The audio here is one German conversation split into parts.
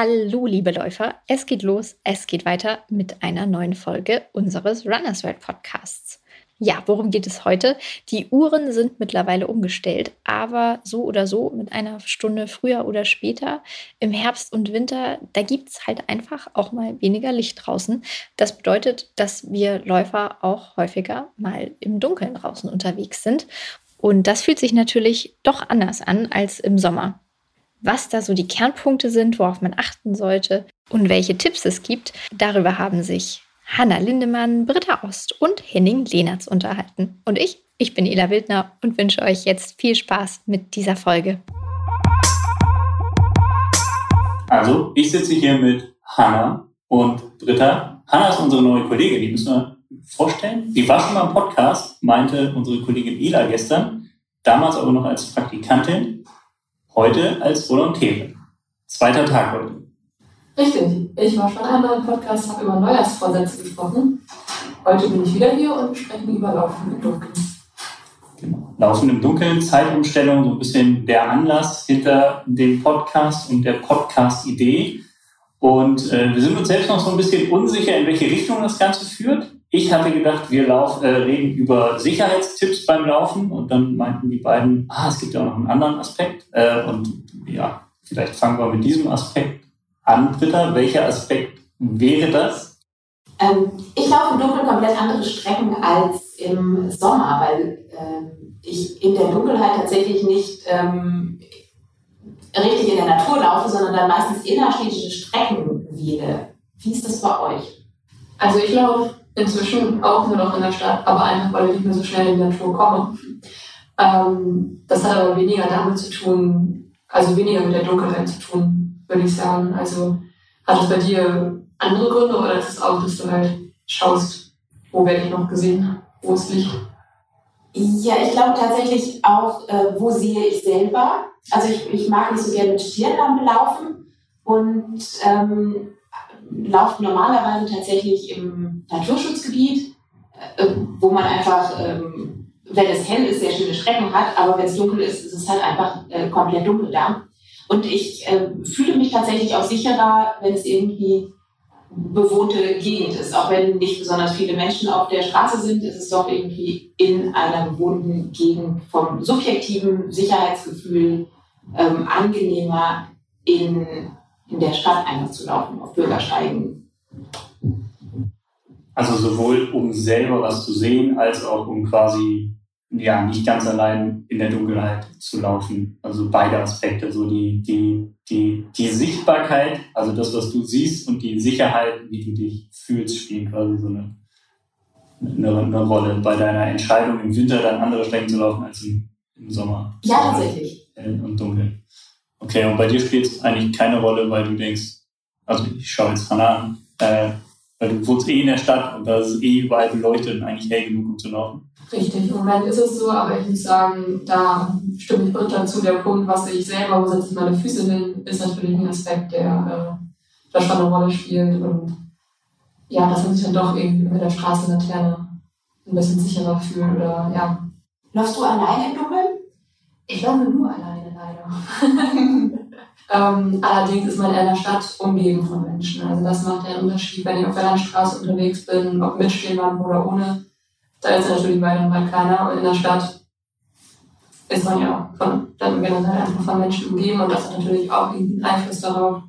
Hallo, liebe Läufer. Es geht los, es geht weiter mit einer neuen Folge unseres Runners World Podcasts. Ja, worum geht es heute? Die Uhren sind mittlerweile umgestellt, aber so oder so mit einer Stunde früher oder später im Herbst und Winter, da gibt es halt einfach auch mal weniger Licht draußen. Das bedeutet, dass wir Läufer auch häufiger mal im Dunkeln draußen unterwegs sind. Und das fühlt sich natürlich doch anders an als im Sommer. Was da so die Kernpunkte sind, worauf man achten sollte und welche Tipps es gibt, darüber haben sich Hanna Lindemann, Britta Ost und Henning Lehnertz unterhalten. Und ich, ich bin Ela Wildner und wünsche euch jetzt viel Spaß mit dieser Folge. Also, ich sitze hier mit Hanna und Britta. Hanna ist unsere neue Kollegin, die müssen wir vorstellen. Die war schon mal Podcast, meinte unsere Kollegin Ela gestern, damals aber noch als Praktikantin, heute als Volontärin. Zweiter Tag heute. Richtig. Ich war schon einmal im Podcast, habe über Neujahrsvorsätze gesprochen. Heute bin ich wieder hier und sprechen über Laufen im Dunkeln. Genau. Laufen im Dunkeln, Zeitumstellung, so ein bisschen der Anlass hinter dem Podcast und der Podcast-Idee. Und äh, wir sind uns selbst noch so ein bisschen unsicher, in welche Richtung das Ganze führt. Ich hatte gedacht, wir lauf, äh, reden über Sicherheitstipps beim Laufen und dann meinten die beiden, ah, es gibt ja auch noch einen anderen Aspekt. Äh, und ja, vielleicht fangen wir mit diesem Aspekt an, Britta. Welcher Aspekt wäre das? Ähm, ich laufe im Dunkeln komplett andere Strecken als im Sommer, weil äh, ich in der Dunkelheit tatsächlich nicht ähm, richtig in der Natur laufe, sondern dann meistens innerstädtische Strecken wähle. Wie ist das bei euch? Also ich laufe inzwischen auch nur noch in der Stadt, aber einfach, weil ich nicht mehr so schnell in die Natur komme. Ähm, das hat aber weniger damit zu tun, also weniger mit der Dunkelheit zu tun, würde ich sagen. Also hat es bei dir andere Gründe oder ist es auch, dass du halt schaust, wo werde ich noch gesehen, wo ist Licht? Ja, ich glaube tatsächlich auch, äh, wo sehe ich selber. Also ich, ich mag nicht so gerne mit Stirnlampe laufen und ähm, laufe normalerweise tatsächlich im Naturschutzgebiet, äh, wo man einfach, ähm, wenn es hell ist, sehr schöne Strecken hat, aber wenn es dunkel ist, ist es halt einfach äh, komplett dunkel da. Und ich äh, fühle mich tatsächlich auch sicherer, wenn es irgendwie bewohnte Gegend ist. Auch wenn nicht besonders viele Menschen auf der Straße sind, ist es doch irgendwie in einer bewohnten Gegend vom subjektiven Sicherheitsgefühl ähm, angenehmer in, in der Stadt einfach zu laufen, auf Bürgersteigen. Also sowohl um selber was zu sehen, als auch um quasi ja, nicht ganz allein in der Dunkelheit zu laufen. Also beide Aspekte, so die, die, die, die Sichtbarkeit, also das, was du siehst und die Sicherheit, wie du dich fühlst, spielen quasi so eine, eine, eine Rolle bei deiner Entscheidung, im Winter dann andere Strecken zu laufen als im, im Sommer. Ja, tatsächlich. Hell und dunkel. Okay, und bei dir spielt es eigentlich keine Rolle, weil du denkst, also ich schaue jetzt Hannah an, äh, weil du wohnst eh in der Stadt und da ist eh überall beleuchtet und eigentlich hell genug, um zu laufen. Richtig, im Moment ist es so, aber ich muss sagen, da stimme ich Britta zu. Der Punkt, was ich selber, wo setze ich meine Füße hin, ist natürlich ein Aspekt, der äh, da schon eine Rolle spielt. Und ja, dass man sich dann doch irgendwie mit der Straßenlaterne ein bisschen sicherer fühlt. Oder, ja. Läufst du alleine im Dunkeln? Ich laufe nur alleine, leider. ähm, allerdings ist man in der Stadt umgeben von Menschen. Also das macht ja einen Unterschied, wenn ich auf der Landstraße unterwegs bin, ob mit Stehwand oder ohne da ist natürlich weit und weit keiner. Und in der Stadt ist man ja von, dann generell einfach von Menschen umgeben und das hat natürlich auch einen Einfluss darauf,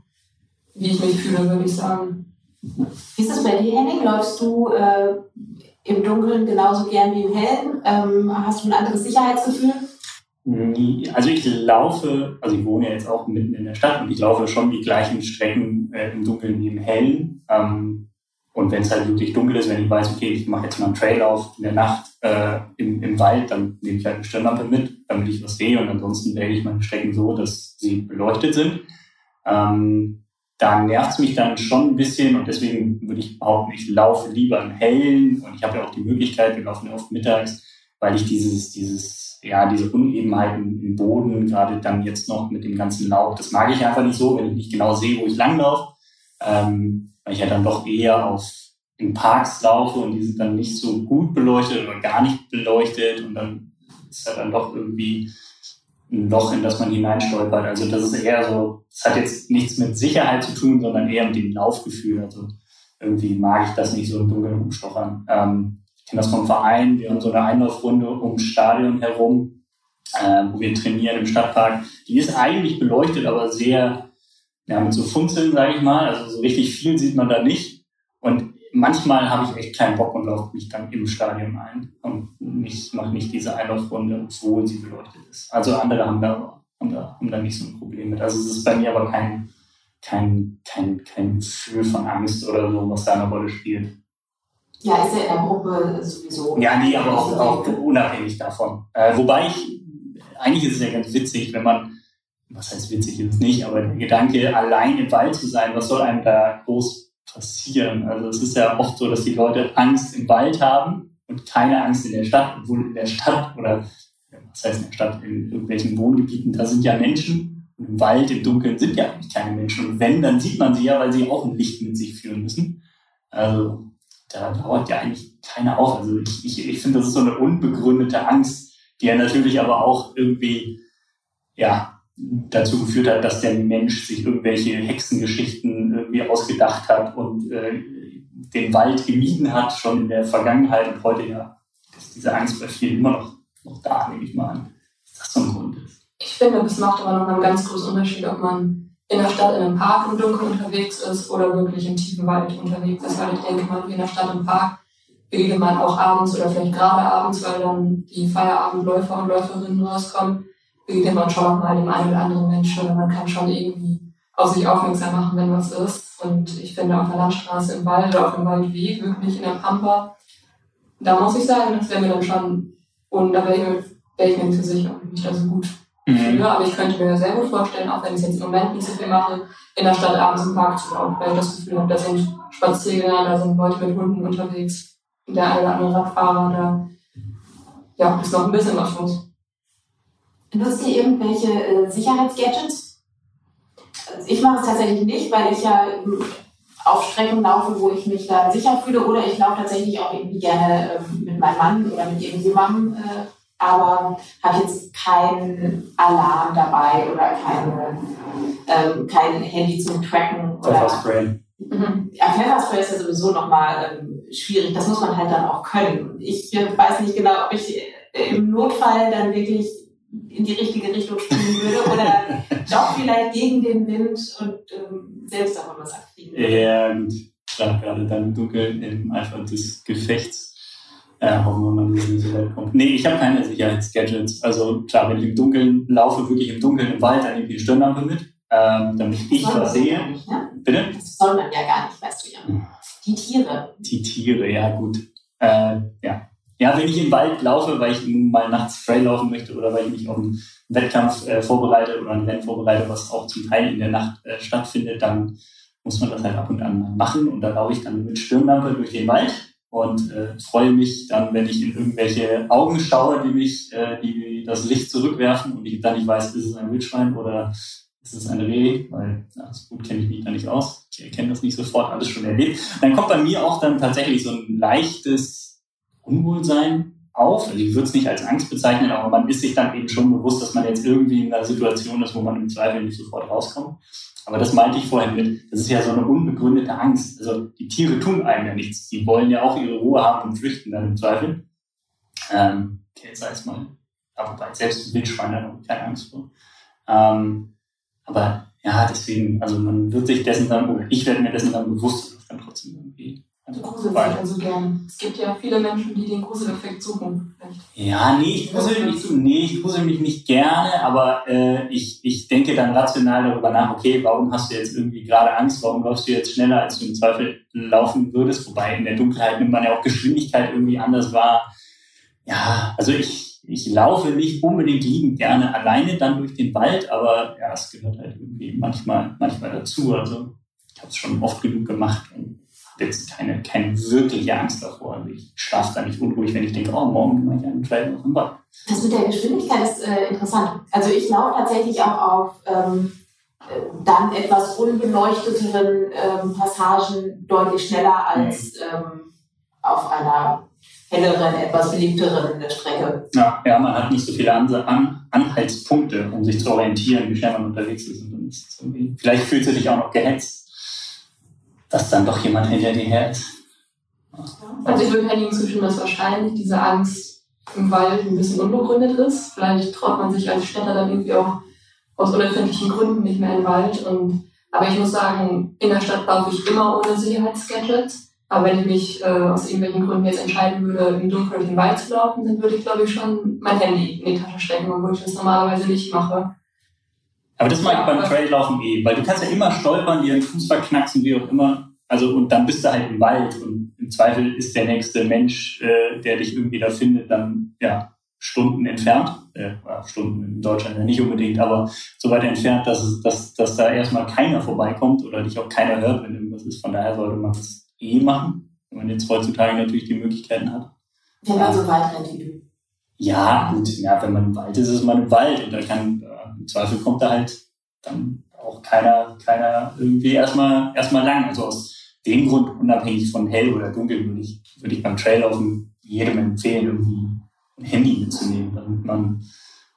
wie ich mich fühle, würde ich sagen. Wie ist das bei dir, Henning? Läufst du äh, im Dunkeln genauso gern wie im Hellen? Ähm, hast du ein anderes Sicherheitsgefühl? Also ich laufe, also ich wohne ja jetzt auch mitten in der Stadt und ich laufe schon die gleichen Strecken äh, im Dunkeln wie im Hellen. Ähm, und wenn es halt wirklich dunkel ist, wenn ich weiß, okay, ich mache jetzt mal einen Trailauf in der Nacht äh, im, im Wald, dann nehme ich halt eine Stirnlampe mit, damit ich was sehe. Und ansonsten wähle ich meine Strecken so, dass sie beleuchtet sind. Ähm, da nervt es mich dann schon ein bisschen und deswegen würde ich behaupten, ich laufe lieber im Hellen und ich habe ja auch die Möglichkeit, wir laufen ja oft mittags, weil ich dieses, dieses, ja, diese Unebenheiten im Boden, gerade dann jetzt noch mit dem ganzen Laub, das mag ich einfach nicht so, wenn ich nicht genau sehe, wo ich langlaufe. Ähm, weil ich ja dann doch eher auf in Parks laufe und die sind dann nicht so gut beleuchtet oder gar nicht beleuchtet und dann ist ja dann doch irgendwie ein Loch, in das man hineinstolpert. Also das ist eher so, das hat jetzt nichts mit Sicherheit zu tun, sondern eher mit dem Laufgefühl. Also irgendwie mag ich das nicht so im Dunkeln umstochern. Ähm, ich kenne das vom Verein, wir haben so eine Einlaufrunde ums Stadion herum, äh, wo wir trainieren im Stadtpark. Die ist eigentlich beleuchtet, aber sehr ja, mit so Funzeln, sage ich mal. Also so richtig viel sieht man da nicht. Und manchmal habe ich echt keinen Bock und laufe mich dann im Stadion ein und nicht, mache nicht diese Einlaufrunde, obwohl sie beleuchtet ist. Also andere haben da, haben da, haben da nicht so ein Problem mit. Also es ist bei mir aber kein, kein, kein, kein Gefühl von Angst oder so, was da eine Rolle spielt. Ja, ist ja in der Gruppe sowieso. Ja, nee, aber auch, auch unabhängig davon. Äh, wobei ich, eigentlich ist es ja ganz witzig, wenn man, was heißt witzig ist es nicht, aber der Gedanke, allein im Wald zu sein, was soll einem da groß passieren. Also es ist ja oft so, dass die Leute Angst im Wald haben und keine Angst in der Stadt, obwohl in der Stadt oder was heißt in der Stadt, in irgendwelchen Wohngebieten, da sind ja Menschen und im Wald, im Dunkeln sind ja eigentlich keine Menschen. Und wenn, dann sieht man sie ja, weil sie auch ein Licht mit sich führen müssen. Also da dauert ja eigentlich keiner auf. Also ich, ich, ich finde, das ist so eine unbegründete Angst, die ja natürlich aber auch irgendwie, ja, dazu geführt hat, dass der Mensch sich irgendwelche Hexengeschichten irgendwie ausgedacht hat und äh, den Wald gemieden hat, schon in der Vergangenheit und heute ja ist diese Angst bei vielen immer noch, noch da, nehme ich mal an. Dass das so ein Grund ist. Ich finde, das macht aber noch einen ganz großen Unterschied, ob man in der Stadt in einem Park im Dunkeln unterwegs ist oder wirklich im tiefen Wald unterwegs ist, weil ich denke, man wie in der Stadt im Park begegnet man auch abends oder vielleicht gerade abends, weil dann die Feierabendläufer und Läuferinnen rauskommen begegnet man schon mal dem einen oder anderen Menschen oder man kann schon irgendwie auf sich aufmerksam machen, wenn was ist. Und ich finde auf der Landstraße im Wald oder auf dem Waldweg, wirklich in der Pampa, da muss ich sagen, das wäre mir dann schon, und da wäre ich, wär ich mir nicht so sicher, ob ich mich da so gut mhm. fühle. Aber ich könnte mir sehr gut vorstellen, auch wenn ich es jetzt im Moment nicht so viel mache, in der Stadt abends im Park zu laufen, weil ich das Gefühl habe, da sind Spaziergänger, da sind Leute mit Hunden unterwegs, der eine oder andere Radfahrer, da ja, ist noch ein bisschen was los. Nutzt ihr irgendwelche äh, Sicherheitsgadgets? Also ich mache es tatsächlich nicht, weil ich ja auf Strecken laufe, wo ich mich da sicher fühle. Oder ich laufe tatsächlich auch irgendwie gerne ähm, mit meinem Mann oder mit irgendjemandem. Äh, aber habe jetzt keinen Alarm dabei oder keine, ähm, kein Handy zum Tracken. Pfefferspray. Mhm. Ja, Pfefferspray ist ja sowieso nochmal ähm, schwierig. Das muss man halt dann auch können. Ich äh, weiß nicht genau, ob ich äh, im Notfall dann wirklich in die richtige Richtung springen würde oder doch vielleicht gegen den Wind und ähm, selbst davon was abkriegen würde. Ja, gut. Klar, gerade dann im Dunkeln, im Eifer des Gefechts. Äh, hoffen wir mal, dass es so weit kommt. Nee, ich habe keine Sicherheitsgadgets. Also klar, wenn ich im Dunkeln laufe, wirklich im Dunkeln im Wald, dann nehme ich die Stirnlampe mit, ähm, damit ich was sehe. Nicht, ne? Bitte? Das soll man ja gar nicht, weißt du ja. Hm. Die Tiere. Die Tiere, ja gut. Äh, ja, ja, wenn ich im Wald laufe, weil ich mal nachts Trail laufen möchte oder weil ich mich auf einen Wettkampf äh, vorbereite oder ein Rennen vorbereite, was auch zum Teil in der Nacht äh, stattfindet, dann muss man das halt ab und an machen. Und da laufe ich dann mit Stirnlampe durch den Wald und äh, freue mich dann, wenn ich in irgendwelche Augen schaue, die mich, äh, die das Licht zurückwerfen und ich dann nicht weiß, ist es ein Wildschwein oder ist es ein Reh, weil ja, so gut kenne ich mich da nicht aus. Ich erkenne das nicht sofort, alles schon erlebt. Dann kommt bei mir auch dann tatsächlich so ein leichtes Unwohlsein auf. Also ich würde es nicht als Angst bezeichnen, aber man ist sich dann eben schon bewusst, dass man jetzt irgendwie in einer Situation ist, wo man im Zweifel nicht sofort rauskommt. Aber das meinte ich vorhin mit, das ist ja so eine unbegründete Angst. Also die Tiere tun einem ja nichts. Die wollen ja auch ihre Ruhe haben und flüchten dann im Zweifel. Ähm, okay, jetzt sei es mal. Aber wobei selbst Wildschweine haben keine Angst vor. Ähm, aber ja, deswegen, also man wird sich dessen dann, oder ich werde mir dessen dann bewusst, dass dann trotzdem irgendwie also grusel sich also gern. Es gibt ja viele Menschen, die den Gruseleffekt suchen. Vielleicht. Ja, nee, ich grusel mich, nee, ich grusel mich nicht gerne, aber äh, ich, ich denke dann rational darüber nach, okay, warum hast du jetzt irgendwie gerade Angst, warum läufst du jetzt schneller, als du im Zweifel laufen würdest? Wobei in der Dunkelheit nimmt man ja auch Geschwindigkeit irgendwie anders wahr. Ja, also ich, ich laufe nicht unbedingt liebend gerne alleine dann durch den Wald, aber ja, es gehört halt irgendwie manchmal, manchmal dazu. Also ich habe es schon oft genug gemacht und jetzt keine, keine wirkliche Angst davor. Also ich schlafe da nicht unruhig, wenn ich denke, oh, morgen mache ich einen Trail noch im Wald. Das mit der Geschwindigkeit ist äh, interessant. Also ich laufe tatsächlich auch auf ähm, äh, dann etwas unbeleuchteteren ähm, Passagen deutlich schneller als mhm. ähm, auf einer helleren, etwas beliebteren Strecke. Ja, ja, man hat nicht so viele An An Anhaltspunkte, um sich zu orientieren, wie schnell man unterwegs ist. Und dann ist vielleicht fühlst du dich auch noch gehetzt, dass dann doch jemand hinter dir ist. Also ich würde Henning zustimmen, dass wahrscheinlich diese Angst im Wald ein bisschen unbegründet ist. Vielleicht traut man sich als Städter dann irgendwie auch aus unerfindlichen Gründen nicht mehr in den Wald. Und, aber ich muss sagen, in der Stadt laufe ich immer ohne Sicherheitsgadgets. Aber wenn ich mich äh, aus irgendwelchen Gründen jetzt entscheiden würde, im Dunkeln den Wald zu laufen, dann würde ich, glaube ich, schon mein Handy in die Tasche stecken, obwohl ich das normalerweise nicht mache. Aber das mag ich beim Traillaufen eh, weil du kannst ja immer stolpern, dir den Fuß verknacksen, wie auch immer. Also und dann bist du halt im Wald und im Zweifel ist der nächste Mensch, äh, der dich irgendwie da findet, dann ja Stunden entfernt, äh, Stunden in Deutschland ja nicht unbedingt, aber so weit entfernt, dass, es, dass, dass da erstmal keiner vorbeikommt oder dich auch keiner hört, wenn irgendwas ist. Von daher sollte man das eh machen, wenn man jetzt heutzutage natürlich die Möglichkeiten hat. Wenn man so weit rennt wie du. Ja, gut, ja, wenn man im Wald ist, ist man im Wald und da kann, im Zweifel kommt da halt dann auch keiner, keiner irgendwie erstmal, erstmal lang. Also aus dem Grund, unabhängig von hell oder dunkel, würde ich, würde ich beim Traillaufen jedem empfehlen, irgendwie ein Handy mitzunehmen, damit man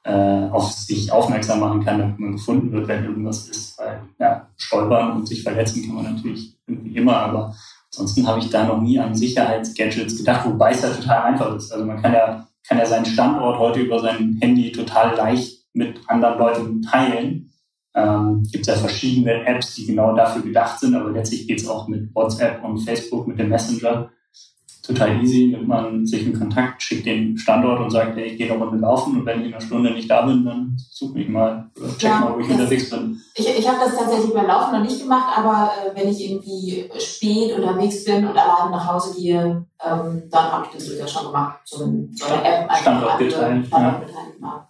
äh, auf sich aufmerksam machen kann, damit man gefunden wird, wenn irgendwas ist. Weil ja, stolpern und sich verletzen kann man natürlich irgendwie immer, aber ansonsten habe ich da noch nie an Sicherheitsgadgets gedacht, wobei es ja total einfach ist. Also man kann ja, kann ja seinen Standort heute über sein Handy total leicht mit anderen Leuten teilen. Ähm, gibt ja verschiedene Apps, die genau dafür gedacht sind, aber letztlich geht es auch mit WhatsApp und Facebook, mit dem Messenger total easy, nimmt man sich einen Kontakt, schickt den Standort und sagt, hey, ich gehe noch mal laufen und wenn ich in einer Stunde nicht da bin, dann such mich mal oder check ja, mal, wo ich unterwegs bin. Ich, ich habe das tatsächlich beim Laufen noch nicht gemacht, aber äh, wenn ich irgendwie spät unterwegs bin und alleine nach Hause gehe, ähm, dann habe ich das durchaus schon gemacht. So, ein, so eine App einfach Standort geteilt. Standort ja.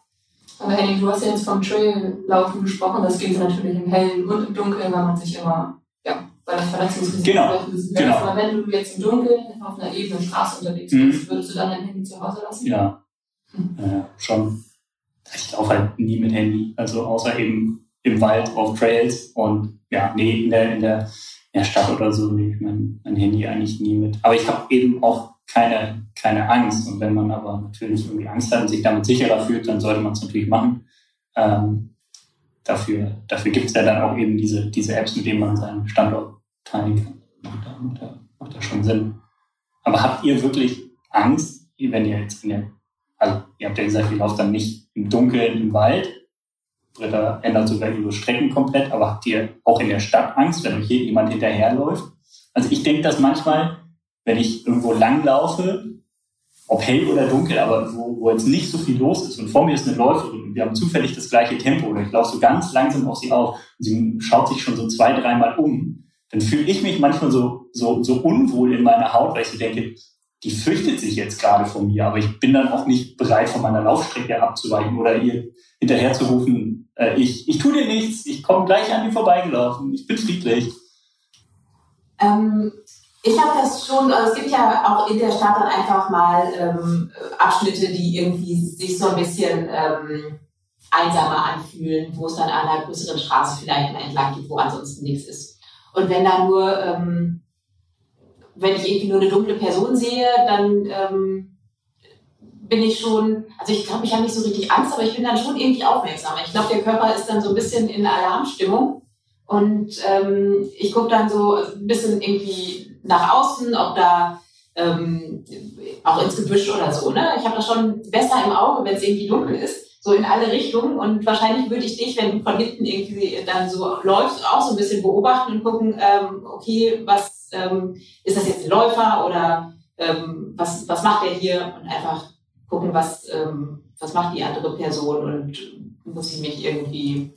Aber Henning, du hast ja jetzt vom Traillaufen gesprochen, das geht natürlich im Hellen und im Dunkeln, weil man sich immer ja, weil das Verletzungsrisiko genau. ist. Genau. Aber wenn du jetzt im Dunkeln auf einer ebenen Straße unterwegs mhm. bist, würdest du dann dein Handy zu Hause lassen? Ja, hm. äh, schon. Ich laufe halt nie mit Handy, also außer eben im Wald auf Trails und ja, nee, in der, in der, in der Stadt oder so nehme ich mein, mein Handy eigentlich nie mit. Aber ich habe eben auch keine, keine Angst. Und wenn man aber natürlich irgendwie Angst hat und sich damit sicherer fühlt, dann sollte man es natürlich machen. Ähm, dafür, dafür gibt es ja dann auch eben diese, diese Apps, mit denen man seinen Standort teilen kann. Macht da, macht, da, macht da schon Sinn. Aber habt ihr wirklich Angst, wenn ihr jetzt in der, also ihr habt ja gesagt, ihr lauft dann nicht im Dunkeln im Wald, Britta ändert sogar ihre Strecken komplett, aber habt ihr auch in der Stadt Angst, wenn euch hier jemand hinterherläuft? Also ich denke, dass manchmal, wenn ich irgendwo lang laufe, ob hell oder dunkel, aber wo, wo jetzt nicht so viel los ist und vor mir ist eine Läuferin und wir haben zufällig das gleiche Tempo oder ich laufe so ganz langsam auf sie auf und sie schaut sich schon so zwei, dreimal um, dann fühle ich mich manchmal so, so, so unwohl in meiner Haut, weil ich so denke, die fürchtet sich jetzt gerade von mir, aber ich bin dann auch nicht bereit, von meiner Laufstrecke abzuweichen oder ihr hinterher zu rufen, äh, ich, ich tue dir nichts, ich komme gleich an dir vorbeigelaufen, ich bin friedlich. Ähm, ich habe das schon, also es gibt ja auch in der Stadt dann einfach mal ähm, Abschnitte, die irgendwie sich so ein bisschen ähm, einsamer anfühlen, wo es dann an einer größeren Straße vielleicht entlang geht, wo ansonsten nichts ist. Und wenn da nur, ähm, wenn ich irgendwie nur eine dunkle Person sehe, dann ähm, bin ich schon, also ich glaube, ich habe nicht so richtig Angst, aber ich bin dann schon irgendwie aufmerksam. Ich glaube, der Körper ist dann so ein bisschen in Alarmstimmung. Und ähm, ich gucke dann so ein bisschen irgendwie nach außen, ob da ähm, auch ins Gebüsch oder so. Ne? Ich habe das schon besser im Auge, wenn es irgendwie dunkel ist, so in alle Richtungen. Und wahrscheinlich würde ich dich, wenn du von hinten irgendwie dann so läufst, auch so ein bisschen beobachten und gucken, ähm, okay, was ähm, ist das jetzt ein Läufer oder ähm, was, was macht er hier? Und einfach gucken, was, ähm, was macht die andere Person und muss ich mich irgendwie,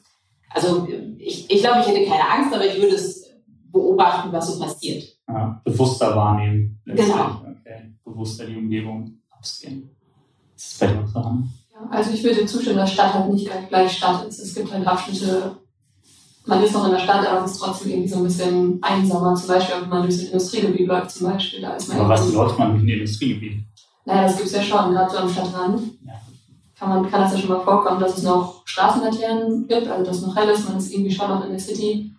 also ich, ich glaube, ich hätte keine Angst, aber ich würde es beobachten, was so passiert ja, bewusster wahrnehmen. Genau. Okay. Bewusster die Umgebung abscannen. Ist das bei dir auch so? Ja, also ich würde zustimmen, dass Stadt halt nicht gleich Stadt ist. Es gibt halt Abschnitte, man ist noch in der Stadt, aber es ist trotzdem irgendwie so ein bisschen einsamer. Zum Beispiel, wenn man durch ein Industriegebiet läuft, zum Beispiel. Da ist man aber was läuft man durch ein Industriegebiet? Naja, das gibt es ja schon, gerade so am Stadtrand. Ja. Kann, man, kann das ja schon mal vorkommen, dass es noch Straßenlaternen gibt, also dass noch hell ist, man ist irgendwie schon noch in der City.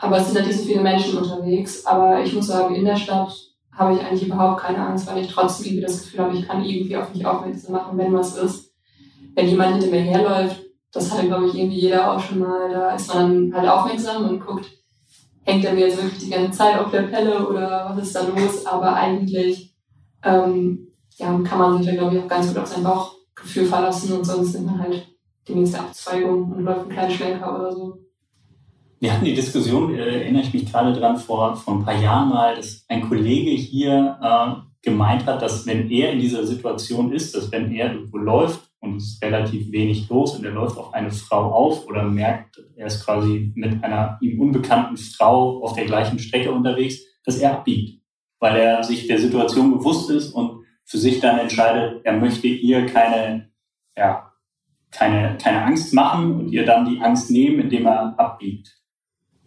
Aber es sind halt nicht so viele Menschen unterwegs. Aber ich muss sagen, in der Stadt habe ich eigentlich überhaupt keine Angst, weil ich trotzdem irgendwie das Gefühl habe, ich kann irgendwie auf mich aufmerksam machen, wenn was ist. Wenn jemand hinter mir herläuft, das hatte, glaube ich, irgendwie jeder auch schon mal, da ist man halt aufmerksam und guckt, hängt er mir jetzt wirklich die ganze Zeit auf der Pelle oder was ist da los? Aber eigentlich ähm, ja, kann man sich da, glaube ich, auch ganz gut auf sein Bauchgefühl verlassen und sonst nimmt man halt die nächste Abzweigung und läuft einen kleinen Schlenker oder so. Wir hatten die Diskussion, äh, erinnere ich mich gerade dran, vor, vor ein paar Jahren mal, dass ein Kollege hier äh, gemeint hat, dass wenn er in dieser Situation ist, dass wenn er irgendwo läuft und es ist relativ wenig los und er läuft auf eine Frau auf oder merkt, er ist quasi mit einer ihm unbekannten Frau auf der gleichen Strecke unterwegs, dass er abbiegt, weil er sich der Situation bewusst ist und für sich dann entscheidet, er möchte ihr keine, ja, keine, keine Angst machen und ihr dann die Angst nehmen, indem er abbiegt.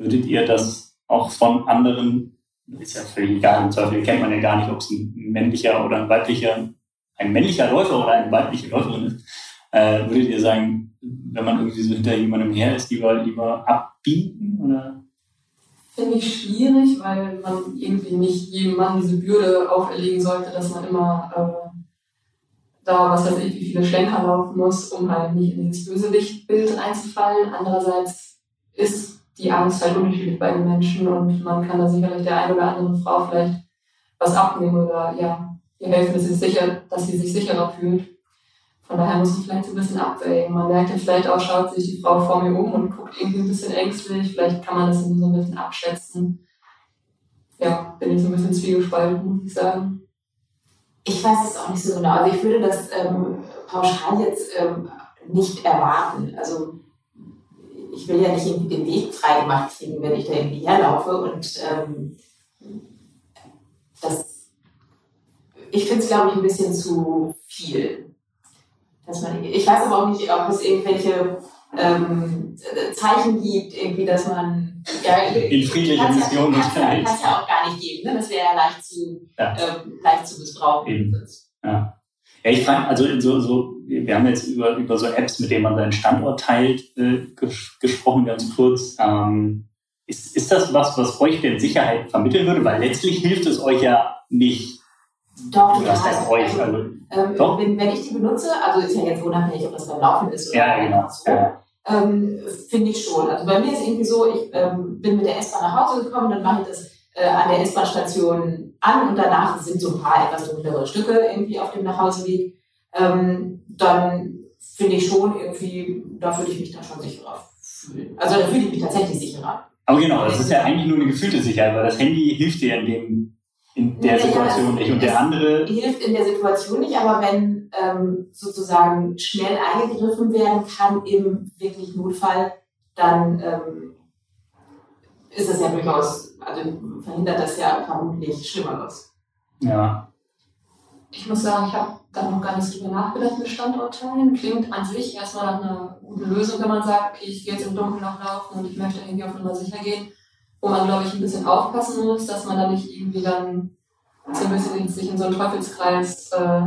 Würdet ihr das auch von anderen, ist ja völlig egal, im Zweifel kennt man ja gar nicht, ob es ein männlicher oder ein weiblicher, ein männlicher Läufer oder eine weibliche Läuferin ist, äh, würdet ihr sagen, wenn man irgendwie so hinter jemandem her ist, lieber, lieber abbiegen oder? Finde ich schwierig, weil man irgendwie nicht jedem Mann diese Bürde auferlegen sollte, dass man immer äh, da, was weiß ich, wie viele Schlenker laufen muss, um halt nicht in dieses Bösewichtbild einzufallen. Andererseits ist die Angst halt unterschiedlich bei den Menschen und man kann da sicherlich der einen oder anderen Frau vielleicht was abnehmen oder ja, ihr helfen, dass sie, sicher, dass sie sich sicherer fühlt. Von daher muss man vielleicht so ein bisschen abwägen. Man merkt ja vielleicht auch, schaut sich die Frau vor mir um und guckt irgendwie ein bisschen ängstlich. Vielleicht kann man das so ein bisschen abschätzen. Ja, bin ich so ein bisschen zwiegespalten, muss ich sagen. Ich weiß es auch nicht so genau. Also ich würde das ähm, pauschal jetzt ähm, nicht erwarten. Also ich will ja nicht irgendwie den Weg freigemacht kriegen, wenn ich da irgendwie herlaufe. Und ähm, das, ich finde es, glaube ich, ein bisschen zu viel. Dass man, ich weiß aber auch nicht, ob es irgendwelche ähm, Zeichen gibt, irgendwie, dass man ja, in friedlicher Mission nicht kann es ja auch gar nicht geben. Ne? Das wäre ja leicht zu, ja. ähm, leicht zu missbrauchen. Eben. Ja. Ich frage, also so, so, wir haben jetzt über, über so Apps, mit denen man seinen Standort teilt, äh, ges gesprochen, ganz kurz. Ähm, ist, ist das was, was euch denn Sicherheit vermitteln würde? Weil letztlich hilft es euch ja nicht. Doch, was heißt euch? Also, ähm, Doch? Wenn, wenn ich die benutze, also ist ja jetzt unabhängig, ob das beim Laufen ist oder ja, genau. so, ja. ähm, finde ich schon. Also bei mir ist irgendwie so, ich ähm, bin mit der S-Bahn nach Hause gekommen, dann mache ich das äh, an der S-Bahn-Station an und danach sind so ein paar etwas dunklere Stücke irgendwie auf dem Nachhauseweg, ähm, dann finde ich schon irgendwie, da würde ich mich dann schon sicherer fühlen. Also da fühle ich mich tatsächlich sicherer. Aber genau, das ist ja eigentlich nur eine gefühlte Sicherheit, weil das Handy hilft dir in, dem, in der ja, Situation nicht. Und der andere. Hilft in der Situation nicht, aber wenn ähm, sozusagen schnell eingegriffen werden kann im wirklich Notfall, dann ähm, ist es ja durchaus, also verhindert das ja vermutlich Schlimmeres. Ja. Ich muss sagen, ich habe da noch gar nicht drüber nachgedacht mit Standortteilen. Klingt an sich erstmal nach einer guten Lösung, wenn man sagt, okay, ich gehe jetzt im Dunkeln noch laufen und ich möchte irgendwie auf Nummer sicher gehen. Wo man, glaube ich, ein bisschen aufpassen muss, dass man da nicht irgendwie dann so ein bisschen sich in so einen Teufelskreis äh,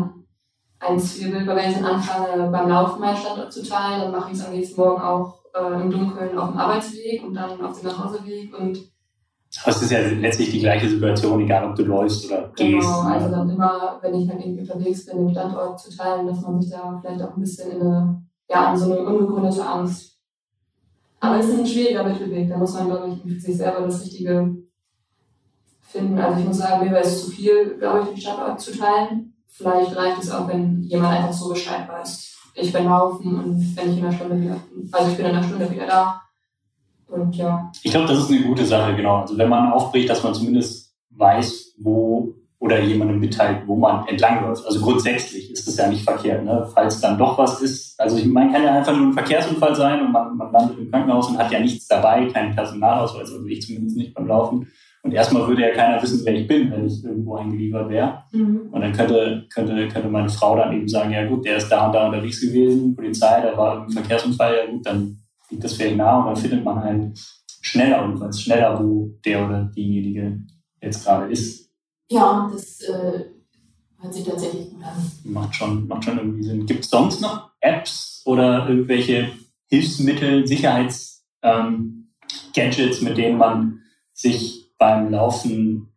einzwirbelt. Weil wenn ich dann anfange, beim Laufen meinen Standort zu teilen, dann mache ich es am nächsten Morgen auch äh, im Dunkeln auf dem Arbeitsweg und dann auf dem Nachhauseweg und das ist ja letztlich die gleiche Situation, egal ob du läufst oder gehst. Genau, also dann immer, wenn ich dann irgendwie unterwegs bin, den Standort zu teilen, dass man sich da vielleicht auch ein bisschen in eine, ja, in so eine unbegründete Angst. Aber es ist ein schwieriger Mittelweg, da muss man, glaube ich, für sich selber das Richtige finden. Also ich muss sagen, mir wäre es zu viel, glaube ich, den Standort zu teilen. Vielleicht reicht es auch, wenn jemand einfach so Bescheid weiß ich bin laufen und wenn ich in einer Stunde wieder, also ich bin in einer Stunde wieder da. Und ja. Ich glaube, das ist eine gute Sache, genau. Also wenn man aufbricht, dass man zumindest weiß, wo oder jemandem mitteilt, wo man entlang läuft. Also grundsätzlich ist das ja nicht verkehrt, ne? falls dann doch was ist. Also ich meine, kann ja einfach nur ein Verkehrsunfall sein und man, man landet im Krankenhaus und hat ja nichts dabei, keinen Personalausweis, also ich zumindest nicht beim Laufen. Und erstmal würde ja keiner wissen, wer ich bin, wenn ich irgendwo eingeliefert wäre. Mhm. Und dann könnte, könnte, könnte meine Frau dann eben sagen, ja gut, der ist da und da unterwegs gewesen, Polizei, da war ein Verkehrsunfall, ja gut, dann liegt das vielleicht nah und dann findet man halt schneller irgendwas, schneller, wo der oder diejenige jetzt gerade ist. Ja, das äh, hört sich tatsächlich gut an. Macht schon, macht schon irgendwie Sinn. Gibt es sonst noch Apps oder irgendwelche Hilfsmittel, Sicherheits- ähm, Gadgets, mit denen man sich beim Laufen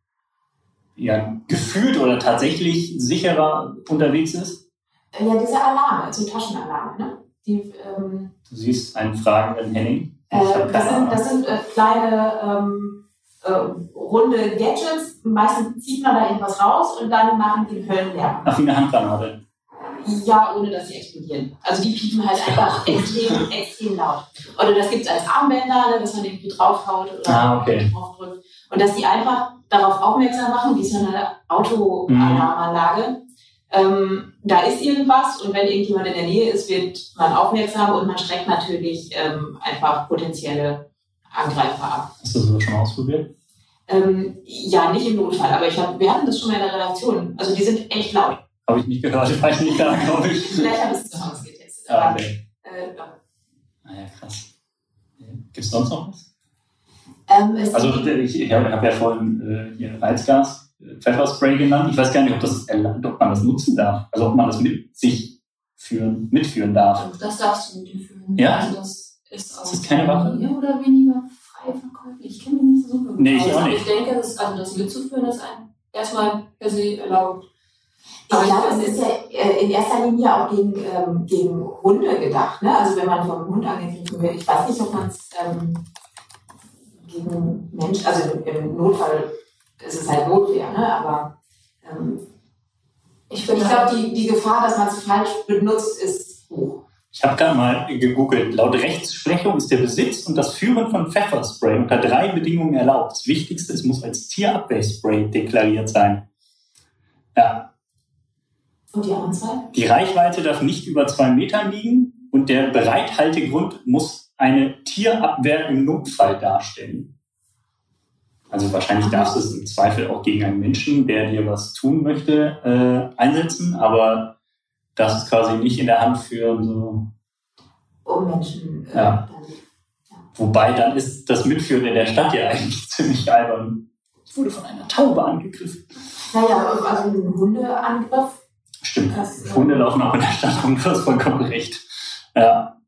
ja, gefühlt oder tatsächlich sicherer unterwegs ist? Ja, diese Alarme, so Taschenalarme, ne? Die, ähm, du siehst einen fragenden Henning. Äh, das, sind, das sind, äh, kleine ähm, äh, runde Gadgets. Meistens zieht man da irgendwas raus und dann machen die Höllenlärm. Ach, wie eine Handgranate. Ja, ohne dass sie explodieren. Also die piepen halt einfach extrem, extrem laut. Oder das gibt es als Armbänder, ne, dass man irgendwie draufhaut oder ah, okay. draufdrückt. Und dass die einfach darauf aufmerksam machen, wie so eine Autoalarmanlage. Mhm. Ähm, da ist irgendwas und wenn irgendjemand in der Nähe ist, wird man aufmerksam und man schreckt natürlich ähm, einfach potenzielle Angreifer ab. Hast du das schon ausprobiert? Ähm, ja, nicht im Notfall, aber ich hab, wir hatten das schon mal in der Redaktion. Also die sind echt laut. Habe ich nicht gehört, ich weiß nicht da, glaube ich. Vielleicht habe ich es zu Hause getestet. Ah, okay. Äh, ja. Ah ja, krass. Gibt es sonst noch was? Ähm, also ich, ich habe hab ja vorhin äh, hier Reizgas, Pfefferspray genannt. Ich weiß gar nicht, ob, das, ob man das nutzen darf. Also ob man das mit sich führen, mitführen darf. Das darfst du mitführen. Ja. Also das ist auch das ist keine Waffe. mehr oder weniger frei verkäuflich. Ich kenne mich nicht so gut. Nee, ich auch nicht. Ich denke, das, also das mitzuführen ist ein, erstmal per se erlaubt. Ich glaube, es ist ja äh, in erster Linie auch gegen, ähm, gegen Hunde gedacht. Ne? Also wenn man vom Hund angegriffen wird, ich weiß nicht, ob man es ähm, gegen Menschen, also im Notfall ist es halt Notwehr, ne? aber ähm, ich, ich glaube, die, die Gefahr, dass man es falsch benutzt, ist hoch. Ich habe gerade mal gegoogelt. Laut Rechtsprechung ist der Besitz und das Führen von Pfefferspray unter drei Bedingungen erlaubt. Das Wichtigste, es muss als Tierabwehrspray deklariert sein. Ja. Und die anderen zwei? Die Reichweite darf nicht über zwei Metern liegen und der Bereithaltegrund muss eine Tierabwehr im Notfall darstellen. Also wahrscheinlich darfst du es im Zweifel auch gegen einen Menschen, der dir was tun möchte, äh, einsetzen, aber darfst es quasi nicht in der Hand führen. So. Um Menschen. Äh, ja. Ja. Wobei dann ist das Mitführen in der Stadt ja eigentlich ziemlich albern. Es wurde von einer Taube angegriffen. Naja, also ein Hundeangriff. Stimmt. Das, Hunde laufen auch in der Stadt rum, du hast vollkommen recht. Ja.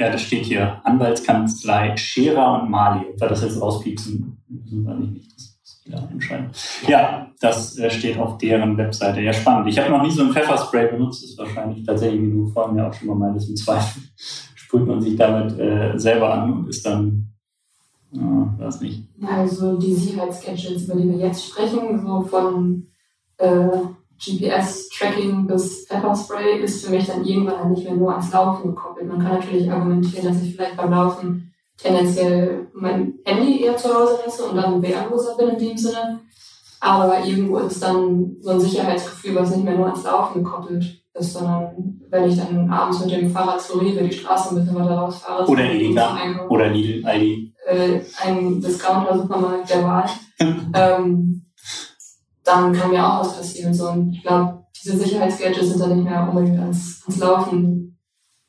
Ja, das steht hier. Anwaltskanzlei Scherer und Mali. Ob wir das jetzt rauspiepsen, müssen wir nicht. Das muss jeder entscheiden. Ja, das äh, steht auf deren Webseite. Ja, spannend. Ich habe noch nie so ein Pfefferspray benutzt. Das ist wahrscheinlich tatsächlich, wie du vorhin ja auch schon mal meintest, im Zweifel sprüht man sich damit äh, selber an und ist dann, ja, weiß nicht. Also die Sicherheitsgadgets, über die wir jetzt sprechen, so von äh, GPS-Tracking bis Pfefferspray ist für mich dann irgendwann nicht mehr nur ans Laufen gekoppelt. Man kann natürlich argumentieren, dass ich vielleicht beim Laufen tendenziell mein Handy eher zu Hause lasse und dann wehrloser bin in dem Sinne. Aber irgendwo ist dann so ein Sicherheitsgefühl, was nicht mehr nur ans Laufen gekoppelt ist, sondern wenn ich dann abends mit dem Fahrrad zu Rewe die Straße ein bisschen weiter rausfahre. Oder Edeka. Oder Lidl, Aldi. Äh, ein Discounter-Supermarkt der Wahl. ähm, dann kann mir auch was passieren. So. Und ich glaube, diese Sicherheitsgadgets sind dann nicht mehr unbedingt ans, ans Laufen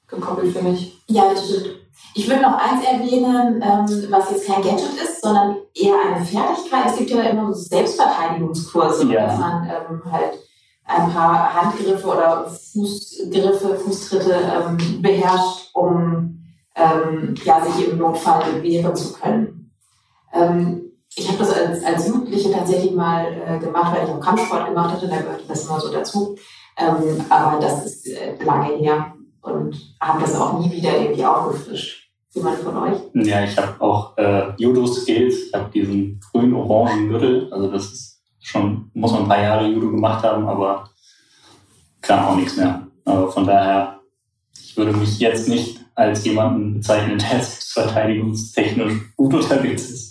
gekoppelt für mich. Ja, das stimmt. Ich würde noch eins erwähnen, ähm, was jetzt kein Gadget ist, sondern eher eine Fertigkeit. Es gibt ja immer so Selbstverteidigungskurse, ja. dass man ähm, halt ein paar Handgriffe oder Fußgriffe, Fußtritte ähm, beherrscht, um ähm, ja, sich im Notfall wehren zu können. Ähm, ich habe das als, als Jugendliche tatsächlich mal äh, gemacht, weil ich auch Kampfsport gemacht hatte, da gehört das immer so dazu. Ähm, aber das ist äh, lange her und habe das auch nie wieder irgendwie aufgefrischt. Jemand von euch? Ja, ich habe auch äh, Judo-Skills. Ich habe diesen grün-orangen Gürtel. Also das ist schon, muss man ein paar Jahre Judo gemacht haben, aber kann auch nichts mehr. Aber von daher, ich würde mich jetzt nicht als jemanden bezeichnen, der verteidigungstechnisch gut unterwegs ist.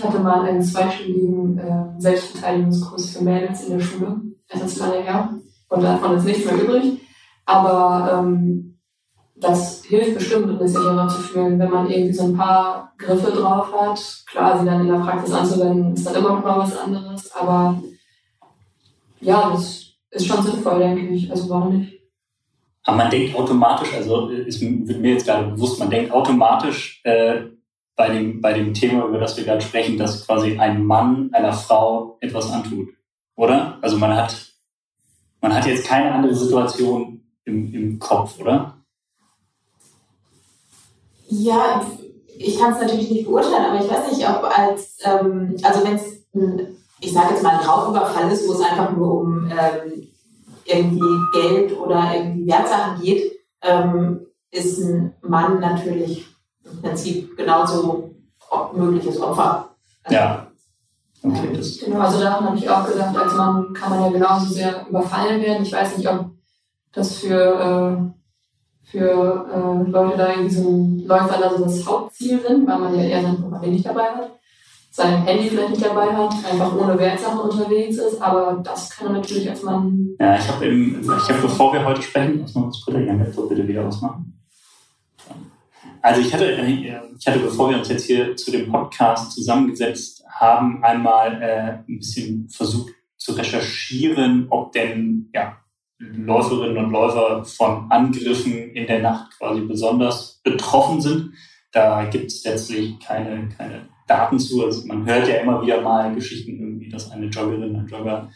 Ich hatte mal einen zweistündigen äh, Selbstverteidigungskurs für Mädels in der Schule. Das ist lange her. Und davon ist nichts mehr übrig. Aber ähm, das hilft bestimmt, um sich sicherer zu fühlen, wenn man irgendwie so ein paar Griffe drauf hat. Klar, sie dann in der Praxis anzuwenden, ist dann immer noch mal was anderes. Aber ja, das ist schon sinnvoll, denke ich. Also warum nicht? Aber man denkt automatisch, also ist, wird mir jetzt gerade bewusst, man denkt automatisch, äh, bei dem, bei dem Thema, über das wir gerade sprechen, dass quasi ein Mann einer Frau etwas antut. Oder? Also man hat, man hat jetzt keine andere Situation im, im Kopf, oder? Ja, ich kann es natürlich nicht beurteilen, aber ich weiß nicht, ob als, ähm, also wenn es ich sage jetzt mal, ein Raubüberfall ist, wo es einfach nur um ähm, irgendwie Geld oder irgendwie Wertsachen geht, ähm, ist ein Mann natürlich im Prinzip genauso mögliches Opfer. Ja. Okay, das genau, also daran habe ich auch gedacht, als Mann kann man ja genauso sehr überfallen werden. Ich weiß nicht, ob das für, äh, für äh, Leute da irgendwie so ein Läufer also das Hauptziel sind, weil man ja eher sein Portemonnaie nicht dabei hat sein Handy vielleicht nicht dabei hat, einfach ohne Wertsachen unterwegs ist, aber das kann er natürlich als Mann. Ja, ich habe ich habe, bevor wir heute sprechen, muss man das Brilliant bitte wieder ausmachen. Also ich hatte, ich hatte, bevor wir uns jetzt hier zu dem Podcast zusammengesetzt haben, einmal äh, ein bisschen versucht zu recherchieren, ob denn ja, Läuferinnen und Läufer von Angriffen in der Nacht quasi besonders betroffen sind. Da gibt es letztlich keine, keine Daten zu. Also man hört ja immer wieder mal Geschichten irgendwie, dass eine Joggerin, ein Jogger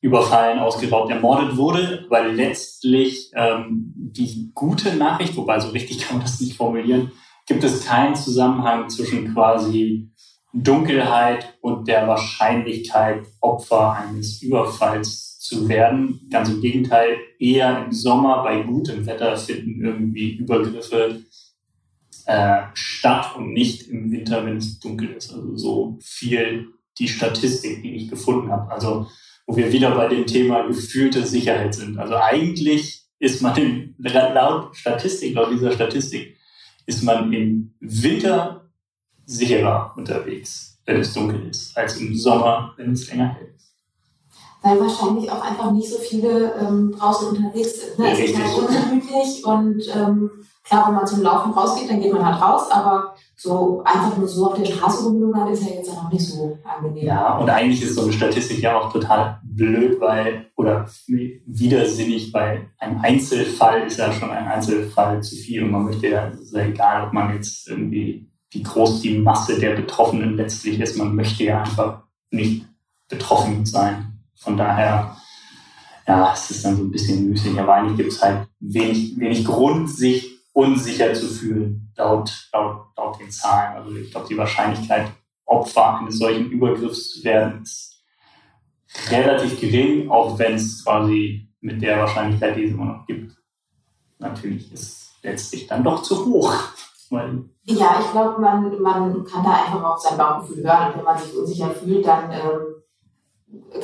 überfallen, ausgeraubt, ermordet wurde. Weil letztlich ähm, die gute Nachricht, wobei so richtig kann man das nicht formulieren, gibt es keinen Zusammenhang zwischen quasi Dunkelheit und der Wahrscheinlichkeit, Opfer eines Überfalls zu werden. Ganz im Gegenteil, eher im Sommer bei gutem Wetter finden irgendwie Übergriffe äh, statt und nicht im Winter, wenn es dunkel ist. Also so viel die Statistik, die ich gefunden habe. Also wo wir wieder bei dem Thema gefühlte Sicherheit sind. Also eigentlich ist man in, laut Statistik, laut dieser Statistik, ist man im Winter sicherer unterwegs, wenn es dunkel ist, als im Sommer, wenn es länger hält. Weil wahrscheinlich auch einfach nicht so viele ähm, draußen unterwegs sind. Ne? Es ist halt ungemütlich und ähm, Klar, wenn man zum Laufen rausgeht, dann geht man halt raus, aber so einfach nur so auf der Straße rumlungern ist ja jetzt auch nicht so angenehm. Ja, und eigentlich ist so eine Statistik ja auch total blöd, weil, oder widersinnig, weil ein Einzelfall ist ja schon ein Einzelfall zu viel und man möchte ja, es ist ja egal, ob man jetzt irgendwie, wie groß die Masse der Betroffenen letztlich ist, man möchte ja einfach nicht betroffen sein. Von daher, ja, es ist dann so ein bisschen müßig, aber eigentlich gibt es halt wenig, wenig Grund, sich unsicher zu fühlen, laut, laut, laut den Zahlen. Also ich glaube, die Wahrscheinlichkeit, Opfer eines solchen Übergriffs zu werden, ist relativ gering, auch wenn es quasi mit der Wahrscheinlichkeit, die es immer noch gibt, natürlich ist letztlich dann doch zu hoch. ja, ich glaube, man, man kann da einfach auf sein Bauchgefühl hören. Und wenn man sich unsicher fühlt, dann ähm,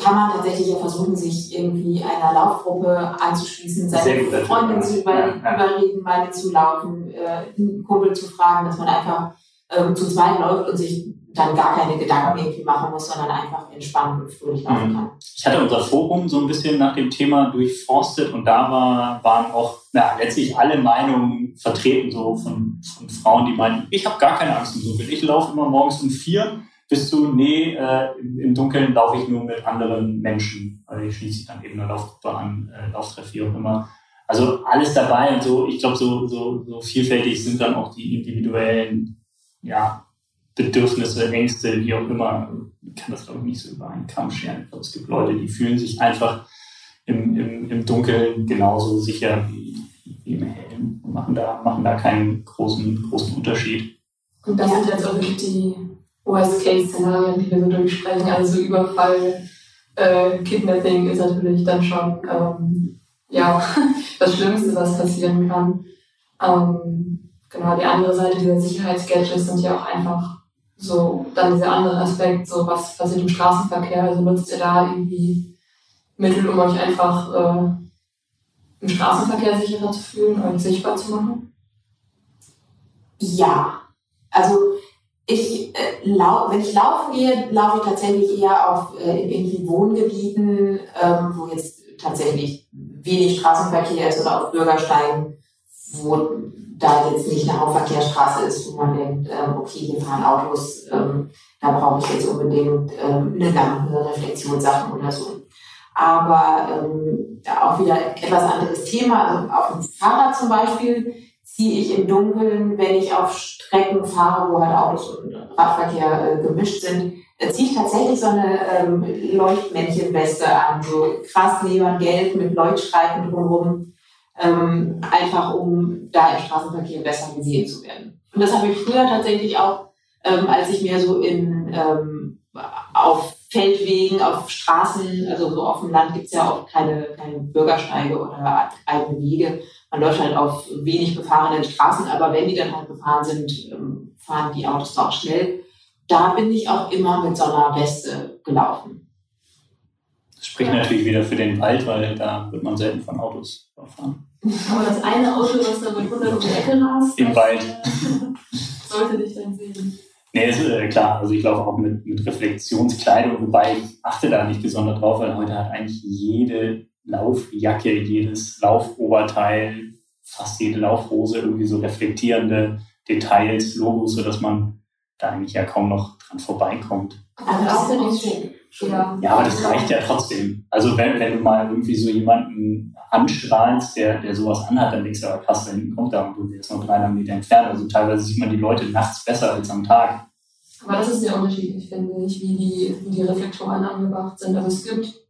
kann man tatsächlich ja versuchen, sich irgendwie einer Laufgruppe anzuschließen, seine Freundin zu über, ja, überreden, mal mitzulaufen, äh, einen Kumpel zu fragen, dass man einfach ähm, zu zweit läuft und sich dann gar keine Gedanken irgendwie machen muss, sondern einfach entspannt und fröhlich laufen mhm. kann. Ich hatte unser Forum so ein bisschen nach dem Thema durchforstet und da war, waren auch ja, letztlich alle Meinungen vertreten, so von, von Frauen, die meinen, ich habe gar keine Angst im Dunkeln. Ich laufe immer morgens um vier bist du, nee, äh, im Dunkeln laufe ich nur mit anderen Menschen. Also ich schließe dann eben eine Laufgruppe an, äh, Lauftreff, wie auch immer. Also alles dabei und so, ich glaube, so, so, so vielfältig sind dann auch die individuellen ja, Bedürfnisse, Ängste, wie auch immer. Ich kann das, glaube ich, nicht so über einen Kamm scheren. Ich glaube, es gibt Leute, die fühlen sich einfach im, im, im Dunkeln genauso sicher wie, wie im Hellen und machen da, machen da keinen großen, großen Unterschied. Und das sind jetzt auch wirklich die Worst-Case-Szenarien, die wir so durchsprechen. Also Überfall, äh, Kidnapping ist natürlich dann schon ähm, ja, das Schlimmste, was passieren kann. Ähm, genau, die andere Seite dieser Sicherheitsgadgets sind ja auch einfach so, dann dieser andere Aspekt, so was passiert im Straßenverkehr, also nutzt ihr da irgendwie Mittel, um euch einfach äh, im Straßenverkehr sicherer zu fühlen, euch sichtbar zu machen? Ja, also ich, äh, lau wenn ich laufen gehe, laufe ich tatsächlich eher auf äh, in irgendwie Wohngebieten, ähm, wo jetzt tatsächlich wenig Straßenverkehr ist oder auf Bürgersteigen, wo da jetzt nicht eine Hauptverkehrsstraße ist, wo man denkt, ähm, okay, hier fahren Autos, ähm, da brauche ich jetzt unbedingt ähm, eine Lampe, Reflexionssachen oder so. Aber ähm, auch wieder etwas anderes Thema. Also auf dem Fahrrad zum Beispiel ziehe ich im Dunkeln, wenn ich auf Strecken fahre, wo halt Autos und Radverkehr äh, gemischt sind, äh, ziehe ich tatsächlich so eine ähm, Leuchtmännchenweste an, so krass neongelb mit Leuchtstreifen drumherum, ähm, einfach um da im Straßenverkehr besser gesehen zu werden. Und das habe ich früher tatsächlich auch, ähm, als ich mehr so in ähm, auf Feldwegen, auf Straßen, also so auf dem Land gibt es ja auch keine, keine Bürgersteige oder eigene Wege. Man läuft halt auf wenig befahrenen Straßen, aber wenn die dann halt befahren sind, ähm, fahren die Autos auch schnell. Da bin ich auch immer mit so einer Weste gelaufen. Das spricht natürlich wieder für den Wald, weil da wird man selten von Autos fahren. Aber das eine Auto, was da mit 100 um die Ecke rast, Im Wald. sollte dich dann sehen. Nee, ist äh, klar. Also ich laufe auch mit, mit Reflexionskleidung, wobei ich achte da nicht besonders drauf, weil heute hat eigentlich jede Laufjacke, jedes Laufoberteil, fast jede Laufhose irgendwie so reflektierende Details, Logos, sodass man da eigentlich ja kaum noch dran vorbeikommt. Aber das finde ich schön. Ja, Ja, aber das reicht ja trotzdem. Also wenn, wenn du mal irgendwie so jemanden anstrahlst, der, der sowas anhat, dann denkst du, aber krass, da hinten kommt da und du bist noch 300 Meter entfernt. Also teilweise sieht man die Leute nachts besser als am Tag. Aber das ist sehr unterschiedlich, finde ich, wie die, wie die Reflektoren angebracht sind. Also es gibt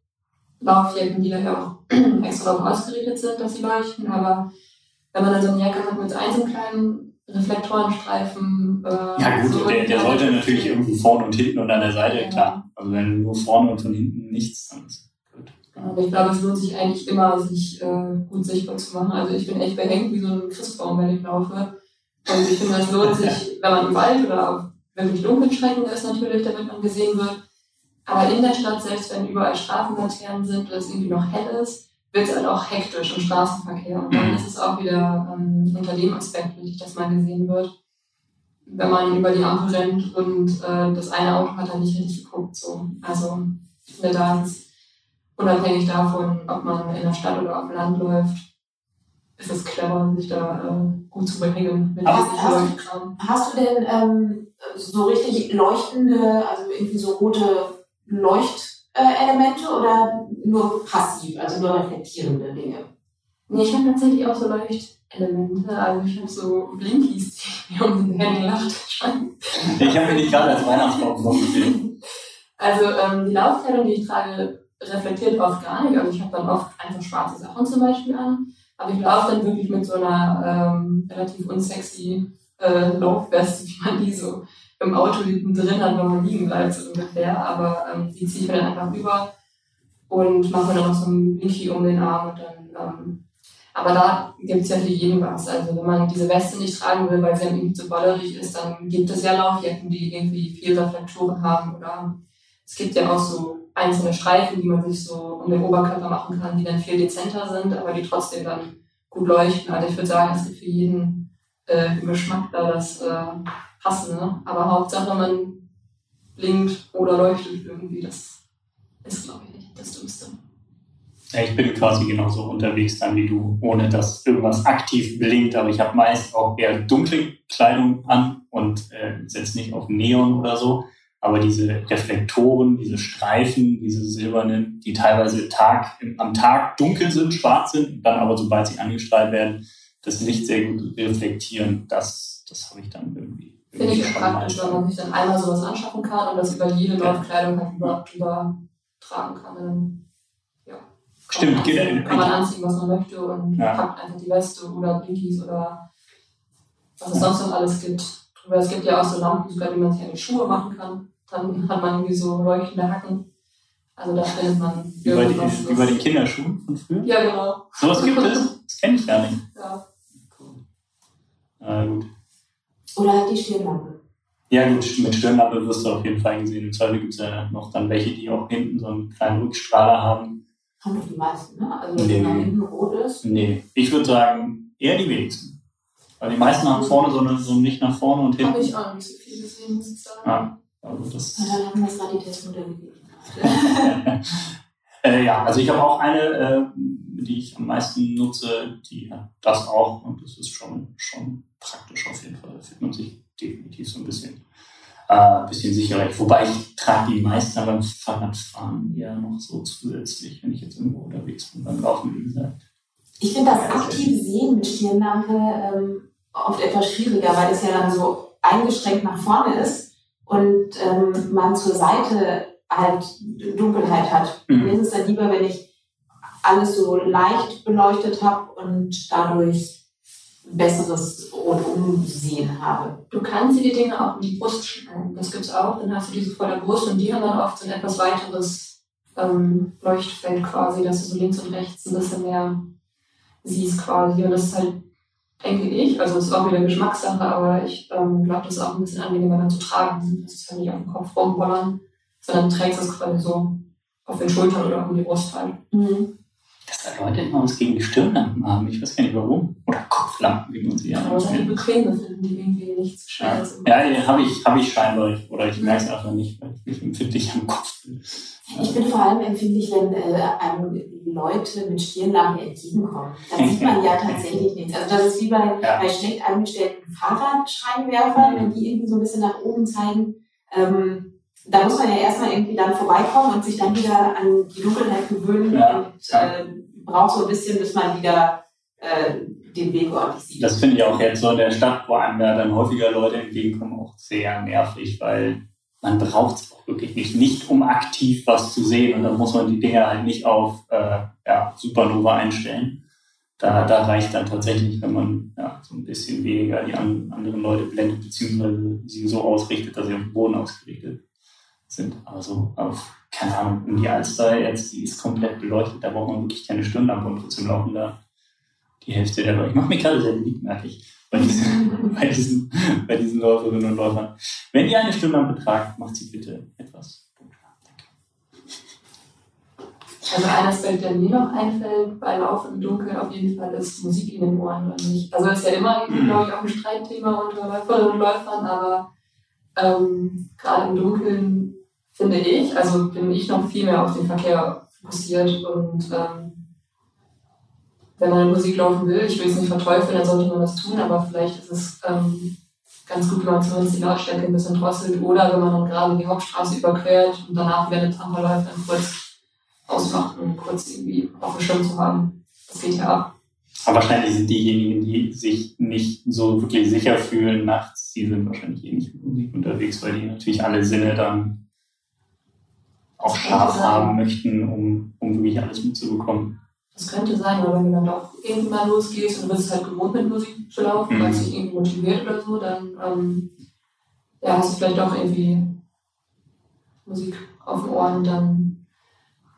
Laufjacken, die daher auch extra darauf ausgerichtet sind, dass sie leuchten. Aber wenn man dann so eine Jacke hat mit einem so kleinen Reflektorenstreifen. Äh, Ja gut, so der, der sollte natürlich irgendwie vorne und hinten und an der Seite, Ja. klar. Also wenn nur vorne und von hinten nichts, dann ist gut. Aber ich glaube, es lohnt sich eigentlich immer, sich äh, gut sichtbar zu machen. Also ich bin echt behängt wie so ein Christbaum, wenn ich laufe. Und ich finde, es lohnt sich, wenn man im Wald oder auf wirklich dunklen Strecken ist natürlich, damit man gesehen wird. Aber in der Stadt, selbst wenn überall Straßenlaternen sind oder es irgendwie noch hell ist, wird es halt auch hektisch im Straßenverkehr. Und dann ist es auch wieder ähm, unter dem Aspekt wichtig, dass man gesehen wird. Wenn man über die Ampel rennt und äh, das eine Auto hat dann nicht richtig geguckt. So. Also ich finde, da ist unabhängig davon, ob man in der Stadt oder auf dem Land läuft, ist es clever, sich da äh, gut zu mit Aber hast. Hast du denn ähm, so richtig leuchtende, also irgendwie so rote Leuchtelemente oder nur passiv, also nur reflektierende Dinge? Nee, ich habe tatsächlich auch so Leuchtelemente. Also ich habe so Blinkies, die mir um den Nacht scheinen. Ich habe nicht gerade als Weihnachtsbaum vorgesehen. Also ähm, die Laufkleidung, die ich trage, reflektiert oft gar nicht. Also ich habe dann oft einfach schwarze Sachen zum Beispiel an. Aber ich laufe dann wirklich mit so einer ähm, relativ unsexy äh, Laufweste, wie man die so im Auto hinten drin hat, wenn liegen bleibt, so ungefähr. Aber ähm, die ziehe ich mir dann einfach über und mache dann noch so ein Blinky um den Arm und dann. Ähm, aber da gibt es ja für jeden was. Also wenn man diese Weste nicht tragen will, weil sie dann irgendwie zu ballerig ist, dann gibt es ja Laufjacken, die irgendwie viel Reflektoren haben oder es gibt ja auch so einzelne Streifen, die man sich so um den Oberkörper machen kann, die dann viel dezenter sind, aber die trotzdem dann gut leuchten. Also ich würde sagen, es gibt für jeden äh, Geschmack da das äh, Passende. Aber Hauptsache, man blinkt oder leuchtet irgendwie. Das ist, glaube ich, nicht das Dümmste. Ja, ich bin quasi genauso unterwegs dann wie du, ohne dass irgendwas aktiv blinkt, aber ich habe meist auch eher dunkle Kleidung an und äh, setze nicht auf Neon oder so. Aber diese Reflektoren, diese Streifen, diese silbernen, die teilweise Tag, am Tag dunkel sind, schwarz sind, dann aber sobald sie angestrahlt werden, das Licht sehr gut reflektieren, das, das habe ich dann irgendwie. Finde ich praktisch, wenn man sich dann einmal sowas anschaffen kann und das über jede Laufkleidung halt über, drüber tragen kann. Dann, ja. Kann Stimmt, man geht anziehen, ja- Kann man anziehen, was man möchte und Ja. packt einfach die Weste oder Blinkies oder was es sonst noch alles gibt. Oder es gibt ja auch so Lampen, sogar die man sich an die Schuhe machen kann. Dann hat man irgendwie so leuchtende Hacken. Also da findet man Wie bei, den, wie bei den Kinderschuhen von früher. Ja, genau. Sowas gibt es? Das kenne ich gar nicht. Ja. Äh, gut. Oder halt die Stirnlampe. Ja gut, mit Stirnlampe wirst du auf jeden Fall gesehen. Im Zweifel gibt es ja noch dann welche, die auch hinten so einen kleinen Rückstrahler haben. Haben doch die meisten, ne? Also Nee. wenn man hinten rot ist. Nee, ich würde sagen, eher die wenigsten. Weil die meisten haben vorne so, eine, so ein Licht nach vorne und Habe hinten. ich auch nicht so viel gesehen, muss ich sagen. Ja, also das, Und dann haben wir das Raritätsmodell gegeben. äh, ja, also ich habe auch eine, äh, die ich am meisten nutze, die hat das auch und das ist schon, schon praktisch auf jeden Fall. Da fühlt man sich definitiv so ein bisschen, äh, bisschen sicherer. Wobei ich trage die meisten beim Fahrradfahren eher noch so zusätzlich, wenn ich jetzt irgendwo unterwegs bin, beim Laufen, wie gesagt. Ich finde das aktive Sehen mit Stirnlampe ähm, oft etwas schwieriger, weil es ja dann so eingeschränkt nach vorne ist und ähm, man zur Seite halt Dunkelheit hat. Mhm. Mir ist es dann lieber, wenn ich alles so leicht beleuchtet habe und dadurch besseres Rundumsehen habe. Du kannst dir die Dinge auch in die Brust schneiden. Das gibt's auch. Dann hast du diese vor der Brust und die haben dann oft so ein etwas weiteres ähm, Leuchtfeld quasi, dass du so links und rechts ein bisschen mehr siehst quasi. Und das ist halt, denke ich, also es ist auch wieder Geschmackssache, aber ich ähm, glaube, das ist auch ein bisschen angenehmer dann zu tragen. Das ist halt nicht auf dem Kopf rumbollern, sondern trägst es quasi so auf den Schultern oder um die Brust halt. Mhm. Dass da Leute immer was gegen Stirnlampen haben. Ich weiß gar nicht warum. Oder Kopflampen, wie man sie ja Aber es sind die nennt. bequeme finden, die irgendwie nichts Ja, schwer sind. ja die habe ich, hab ich scheinbar. Oder ich merke es einfach nicht, weil ich mich empfindlich am Kopf bin. Ich bin vor allem empfindlich, wenn äh, einem Leute mit Stirnlampe entgegenkommen. Dann sieht man ja tatsächlich nichts. Also das ist wie bei, Ja. bei schlecht eingestellten Fahrradscheinwerfern, wenn die irgendwie so ein bisschen nach oben zeigen. Ähm, da muss man ja erstmal irgendwie dann vorbeikommen und sich dann wieder an die Dunkelheit gewöhnen Ja. und äh, braucht so ein bisschen, bis man wieder äh, den Weg ordentlich sieht. Das finde ich auch jetzt so in der Stadt, wo einem da dann häufiger Leute entgegenkommen, auch sehr nervig, weil man braucht es auch wirklich nicht. Nicht um aktiv was zu sehen und dann muss man die Dinger halt nicht auf äh, ja, Supernova einstellen. Da, da reicht dann tatsächlich, wenn man ja, so ein bisschen weniger die an, anderen Leute blendet, beziehungsweise sie so ausrichtet, dass sie auf den Boden ausgerichtet sind. Aber so auf, keine Ahnung, um die Alster jetzt, die ist komplett beleuchtet, da braucht man wirklich keine Stirnlampe und trotzdem laufen da die Hälfte der Leute. Ich mache mich gerade sehr beliebt, merke ich, bei diesen, bei diesen, bei diesen Läuferinnen und Läufern. Wenn ihr eine Stirnlampe tragt, macht sie bitte etwas. Also ein Aspekt, der mir noch einfällt bei Laufen im Dunkeln auf jeden Fall ist Musik in den Ohren oder nicht. Also das ist ja immer, glaube ich, auch ein Streitthema unter Läuferinnen und Läufern, aber ähm, gerade im Dunkeln finde ich, also bin ich noch viel mehr auf den Verkehr fokussiert und ähm, wenn man Musik laufen will, ich will es nicht verteufeln, dann sollte man das tun, aber vielleicht ist es ähm, ganz gut, wenn man zumindest die Lautstärke ein bisschen drosselt oder wenn man dann gerade die Hauptstraße überquert und danach wieder eine Tramper läuft, dann kurz ausmacht und kurz irgendwie auf dem Schirm zu haben. Das geht ja ab. Aber wahrscheinlich sind diejenigen, die sich nicht so wirklich sicher fühlen nachts, die sind wahrscheinlich eh nicht mit Musik unterwegs, weil die natürlich alle Sinne dann auch scharf haben möchten, um, um wirklich alles mitzubekommen. Das könnte sein, aber wenn du dann doch irgendwann losgehst und du bist halt gewohnt mit Musik zu laufen, Mhm. weil es dich irgendwie motiviert oder so, dann ähm, ja, hast du vielleicht doch irgendwie Musik auf den Ohren und dann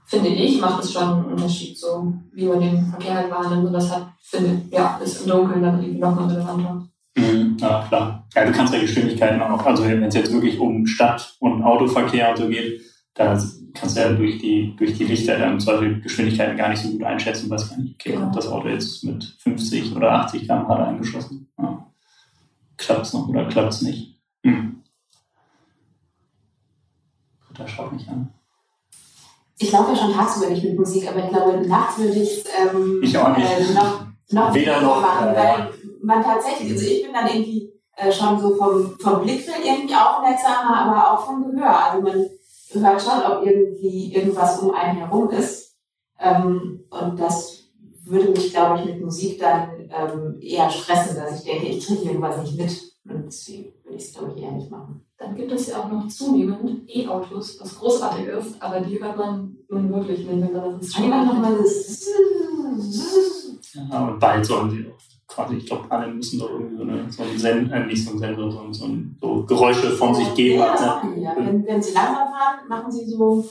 finde ich, macht es schon einen Unterschied, so wie man den Verkehr halt wahrnimmt und das hat, finde ja, ist im Dunkeln dann irgendwie noch mal relevanter. Mhm, ja, klar. Ja, du kannst ja Geschwindigkeiten auch, also wenn es jetzt wirklich um Stadt- und Autoverkehr und so geht, da kannst du ja durch die, durch die Lichter dann im Zweifel Geschwindigkeiten gar nicht so gut einschätzen, weiß gar nicht, okay, Genau. kommt das Auto jetzt mit 50 oder 80 km/h da eingeschossen? Ja. Klappt's noch oder klappt's nicht? Hm. Britta schaut mich an. Ich laufe ja schon tagsüber nicht mit Musik, aber ich glaube, nachts würde ich es ähm, Ich auch nicht. äh, noch, noch Weder noch, machen, äh, weil man tatsächlich, also ich bin dann irgendwie äh, schon so vom, vom Blickfeld irgendwie aufmerksamer, aber auch vom Gehör. Also man hört schon, ob irgendwie irgendwas um einen herum ist. Ähm, und das würde mich, glaube ich, mit Musik dann ähm, eher stressen, dass ich denke, ich kriege irgendwas nicht mit. Und deswegen würde ich es, glaube ich, eher nicht machen. Dann gibt es ja auch noch zunehmend E-Autos, was großartig ist, aber die hört man nun wirklich nicht, wenn man das Kann jemand nochmal das... Ja, und bald sollen sie auch quasi, ich glaube, alle müssen doch irgendwie so, eine, so einen Sensor, äh, nicht so einen Sensor, sondern so, ein, so Geräusche von sich geben. Ja, das Also, machen die ja. Wenn, wenn sie langsam fahren, machen sie so...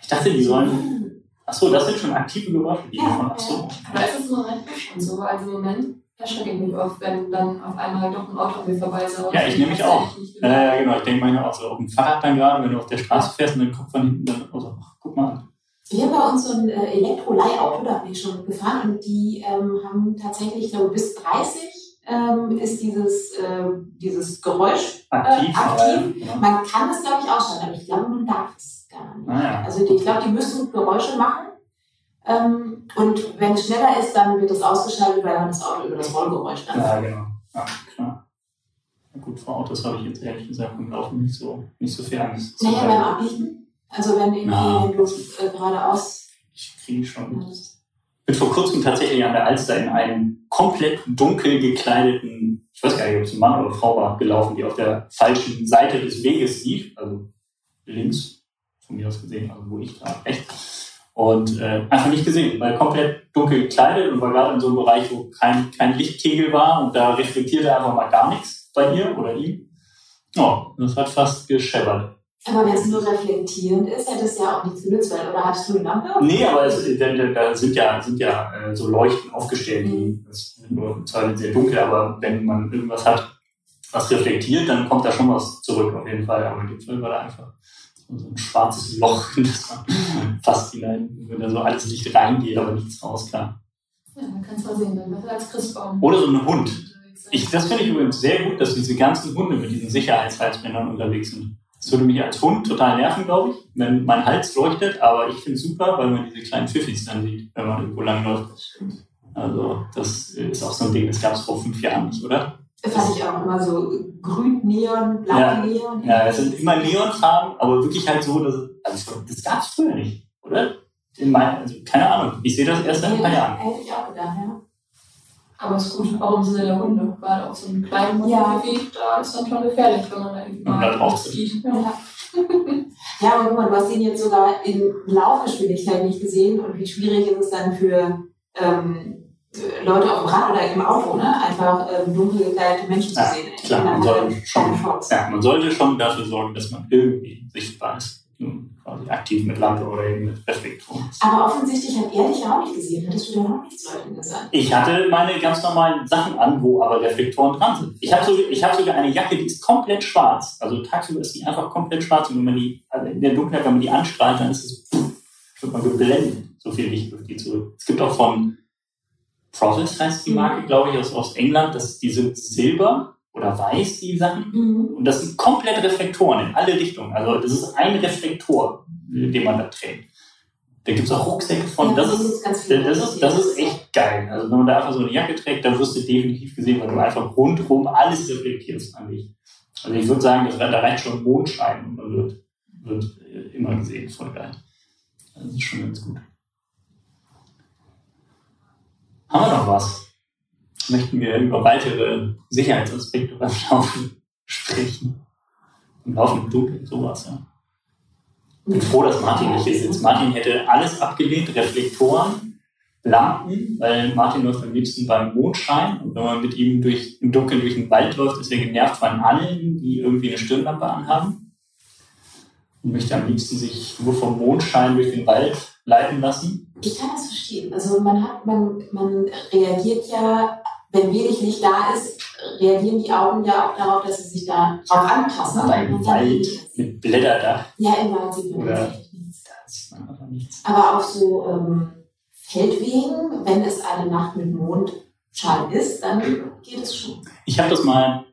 ich dachte, die sollen. Achso, das sind schon aktive Geräusche, die Ja, davon. Achso. Da ist es im Moment schon so. Also im Moment erschrecke ich mich oft, wenn dann auf einmal doch ein Auto an mir. Ja, ich nehme mich auch. Ja, ja, genau. Ich denke manchmal auch so auf dem Fahrrad dann gerade, wenn du auf der Straße fährst und dann kommt von hinten dann, also, ach, guck mal an. Wir haben bei uns so ein äh, Elektroleihauto, da bin ich schon gefahren und die ähm, haben tatsächlich, ich glaube, bis 30 ähm, ist dieses, äh, dieses Geräusch Aktiv. Äh, aktiv. Ja. Man kann es, glaube ich, ausschalten, aber ich glaube, man darf es gar nicht. Ah, ja. Also die, ich glaube, die müssen Geräusche machen. Ähm, und wenn es schneller ist, dann wird es ausgeschaltet, weil man das Auto über das Rollgeräusch dann. ja, genau. Ja, klar. Gut, vor Autos habe ich jetzt ehrlich gesagt beim Laufen nicht so, nicht so viel Angst. Naja, beim Abbiegen. Also wenn irgendwie, Ja. du äh, geradeaus. Ich kriege schon. Ich bin vor kurzem tatsächlich an der Alster in einem komplett dunkel gekleideten, ich weiß gar nicht, ob es ein Mann oder Frau war, gelaufen, die auf der falschen Seite des Weges lief, also links von mir aus gesehen, also wo ich da rechts. und äh, einfach nicht gesehen, weil komplett dunkel gekleidet und war gerade in so einem Bereich, wo kein, kein Lichtkegel war und da reflektierte einfach mal gar nichts bei ihr oder ihm. Ja, das hat fast gescheppert. Aber wenn es nur reflektierend ist, hätte es ja auch nichts genützt, weil, oder hattest du eine Lampe? Nee, aber es, da, da sind ja, sind ja äh, so Leuchten aufgestellt, die das sind nur zwar sehr dunkel, aber wenn man irgendwas hat, was reflektiert, dann kommt da schon was zurück auf jeden Fall. Aber in dem Fall war da einfach so ein schwarzes Loch, in das man fast hinein, wenn da so alles Licht reingeht, aber nichts rauskam. Ja, dann kannst du mal sehen, dann wird er als Christbaum. Oder so ein Hund. Ich, das finde ich übrigens sehr gut, dass diese ganzen Hunde mit diesen Sicherheitshalsbändern unterwegs sind. Das würde mich als Hund total nerven, glaube ich, wenn mein Hals leuchtet, aber ich finde es super, weil man diese kleinen Pfiffis dann sieht, wenn man irgendwo langläuft. Also, das ist auch so ein Ding, das gab es vor fünf Jahren nicht, oder? Das fand ich auch immer so grün, Neon, blau, Ja. Neon. Ja, es sind immer Neonfarben, aber wirklich halt so, dass, also das gab es früher nicht, oder? In mein, also, keine Ahnung, ich sehe das erst seit ein paar Jahren. Hätte ich auch gedacht, ja. Aber es ist gut, auch im Sinne der Hunde, weil auch so einen kleinen Hund, Ja. irgendwie, da ist dann schon gefährlich, wenn man da irgendwie sieht. Ja. ja, aber guck mal, du hast ihn jetzt sogar in Laufgeschwindigkeit nicht gesehen und wie schwierig ist es dann für ähm, Leute auf dem Rad oder im Auto, ne? einfach ähm, dunkel gekleidete Menschen Ja, zu sehen. klar, man soll schon-. Ja, man sollte schon dafür sorgen, dass man irgendwie sichtbar ist. Nun, Quasi aktiv mit Lampe oder eben mit Reflektoren. Aber offensichtlich hat er dich ja auch nicht gesehen. Hattest du denn auch nichts Leuten gesagt? Ich hatte meine ganz normalen Sachen an, wo aber Reflektoren dran sind. Ich habe sogar, hab sogar eine Jacke, die ist komplett schwarz. Also tagsüber ist die einfach komplett schwarz. Und wenn man die, also in der Dunkelheit, wenn man die anstrahlt, dann ist es, wird man geblendet. So viel Licht wirft die zurück. Es gibt auch von Profis heißt die Marke, glaube ich, aus, aus England. Das, die sind silber oder weiß, die Sachen. Mhm. Und das sind komplett Reflektoren in alle Richtungen. Also das ist ein Reflektor, den man da trägt. Da gibt es auch Rucksäcke von. Ja, das, das ist, das, ist, das ist echt geil. Also wenn man da einfach so eine Jacke trägt, dann wirst du definitiv gesehen, weil du einfach rundherum alles reflektierst an dich. Also ich würde sagen, das, da reicht schon Mondschein und man wird, wird äh, immer gesehen. Voll geil. Das ist schon ganz gut. Haben wir noch was? Möchten wir über weitere Sicherheitsaspekte beim Laufen sprechen? Im Laufen im Dunkeln, sowas, ja. Ich bin froh, dass Martin nicht hier sitzt. Martin hätte alles abgelehnt, Reflektoren, Lampen, weil Martin läuft am liebsten beim Mondschein und wenn man mit ihm durch, im Dunkeln durch den Wald läuft, ist er genervt von allen, die irgendwie eine Stirnlampe anhaben und möchte am liebsten sich nur vom Mondschein durch den Wald leiten lassen. Ich kann das verstehen. Also man hat, man, man reagiert ja, wenn wenig Licht da ist, reagieren die Augen ja auch darauf, dass sie sich da drauf anpassen. Aber im Wald mit Blätterdach, Ja, im Wald sieht man Oder- nichts. da aber nichts. Aber auf so ähm, Feldwegen, wenn es eine Nacht mit Mondschein ist, dann geht es schon. Ich habe das mal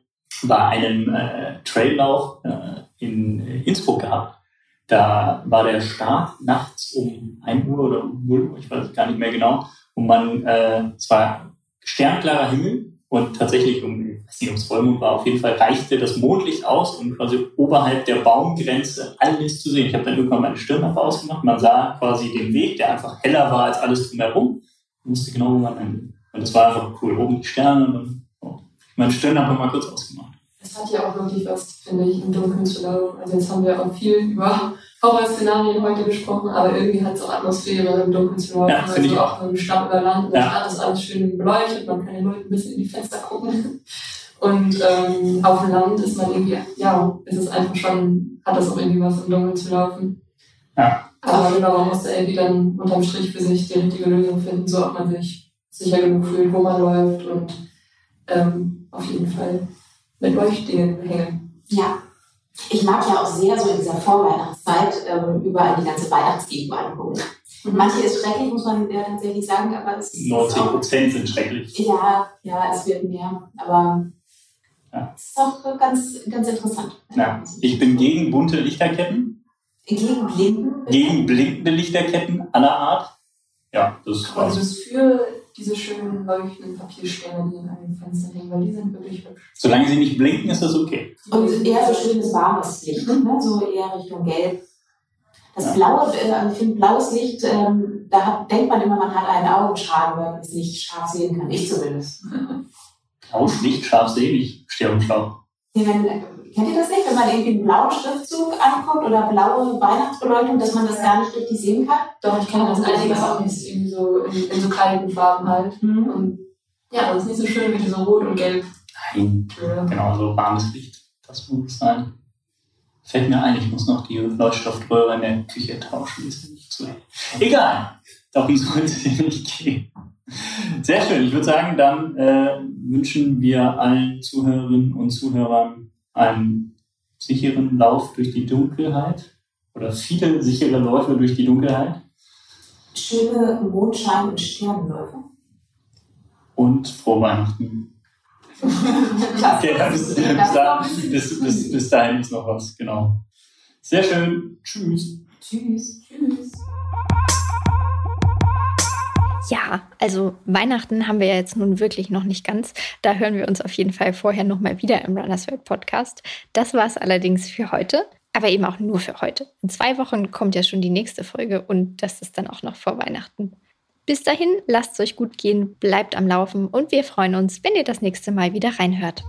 bei einem äh, Traillauf äh, in Innsbruck gehabt. Da war der Start nachts um 1 Uhr oder um 0 Uhr, ich weiß es gar nicht mehr genau. Und man, äh, es war sternklarer Himmel und tatsächlich, um, ich weiß nicht, es Vollmond war, auf jeden Fall reichte das Mondlicht aus, um quasi oberhalb der Baumgrenze alles zu sehen. Ich habe dann irgendwann meine Stirnlampe ausgemacht. Man sah quasi den Weg, der einfach heller war als alles drumherum. Man wusste genau, wo man will. Und das war einfach cool. Oben die Sterne und dann oh, meine Stirnlampe mal kurz ausgemacht. Es hat ja auch wirklich was, finde ich, im Dunkeln zu laufen. Also jetzt haben wir auch viel über Horrorszenarien heute gesprochen, aber irgendwie hat es auch Atmosphäre, im Dunkeln zu laufen. Ja, finde ich also auch in Stadt oder Land. Ja. Stadt ist alles schön beleuchtet, man kann den Leuten ein bisschen in die Fenster gucken. Und ähm, auf dem Land ist man irgendwie, ja, ist es einfach schon, hat das auch irgendwie was, im Dunkeln zu laufen. Ja. Aber genau, man muss da irgendwie dann unterm Strich für sich die richtige Lösung finden, so ob man sich sicher genug fühlt, wo man läuft und ähm, auf jeden Fall mit Leuchtdingen hängen. Ja. Ich mag ja auch sehr so in dieser Vorweihnachtszeit ähm, überall die ganze Weihnachtsgegend angucken. Und manche ist schrecklich, muss man ja tatsächlich sagen, aber es ist 90 auch, Prozent sind schrecklich. ja, ja, es wird mehr, aber Ja. es ist auch ganz, ganz interessant. Ja. Ich bin gegen bunte Lichterketten, Gegen Blinken. gegen blinkende Lichterketten aller Art. Ja, das ist Also für diese schönen leuchtenden Papiersterne, die in einem Fenster hängen, weil die sind wirklich hübsch. Solange sie nicht blinken, ist das okay. Und eher so schönes warmes Licht, ne? so eher Richtung Gelb. Das Ja. blaue, äh, also ich finde blaues Licht, ähm, da hat, denkt man immer, man hat einen Augenschaden, weil man es nicht scharf sehen kann. Ich zumindest. Blaues Licht, scharf sehen, ich stehe dem Schlauch. Wenn, kennt ihr das nicht, wenn man irgendwie einen blauen Schriftzug anguckt oder blaue Weihnachtsbeleuchtung, dass man das gar nicht richtig sehen kann? Doch, ich kenne das einige auch nicht irgendwie so in, in so kalten Farben halt. Mhm. Und ja, das ist nicht so schön wie diese Rot und Gelb. Nein, Ja. genau, so warmes Licht. Das muss sein. Fällt mir ein, ich muss noch die Leuchtstoffröhre in der Küche tauschen, die ist nicht zu hell. Egal, darum soll es hier nicht gehen. Sehr schön, ich würde sagen, dann äh, wünschen wir allen Zuhörerinnen und Zuhörern einen sicheren Lauf durch die Dunkelheit oder viele sichere Läufe durch die Dunkelheit Schöne Mondschein- und Sternenläufe. und frohe Weihnachten. Okay, ja, bis, bis, da, bis, bis, bis dahin ist noch was, genau. Sehr schön. Tschüss. Tschüss. Tschüss. Ja, also Weihnachten haben wir ja jetzt nun wirklich noch nicht ganz. Da hören wir uns auf jeden Fall vorher nochmal wieder im Runners World Podcast. Das war es allerdings für heute, aber eben auch nur für heute. In zwei Wochen kommt ja schon die nächste Folge und das ist dann auch noch vor Weihnachten. Bis dahin, lasst es euch gut gehen, bleibt am Laufen und wir freuen uns, wenn ihr das nächste Mal wieder reinhört.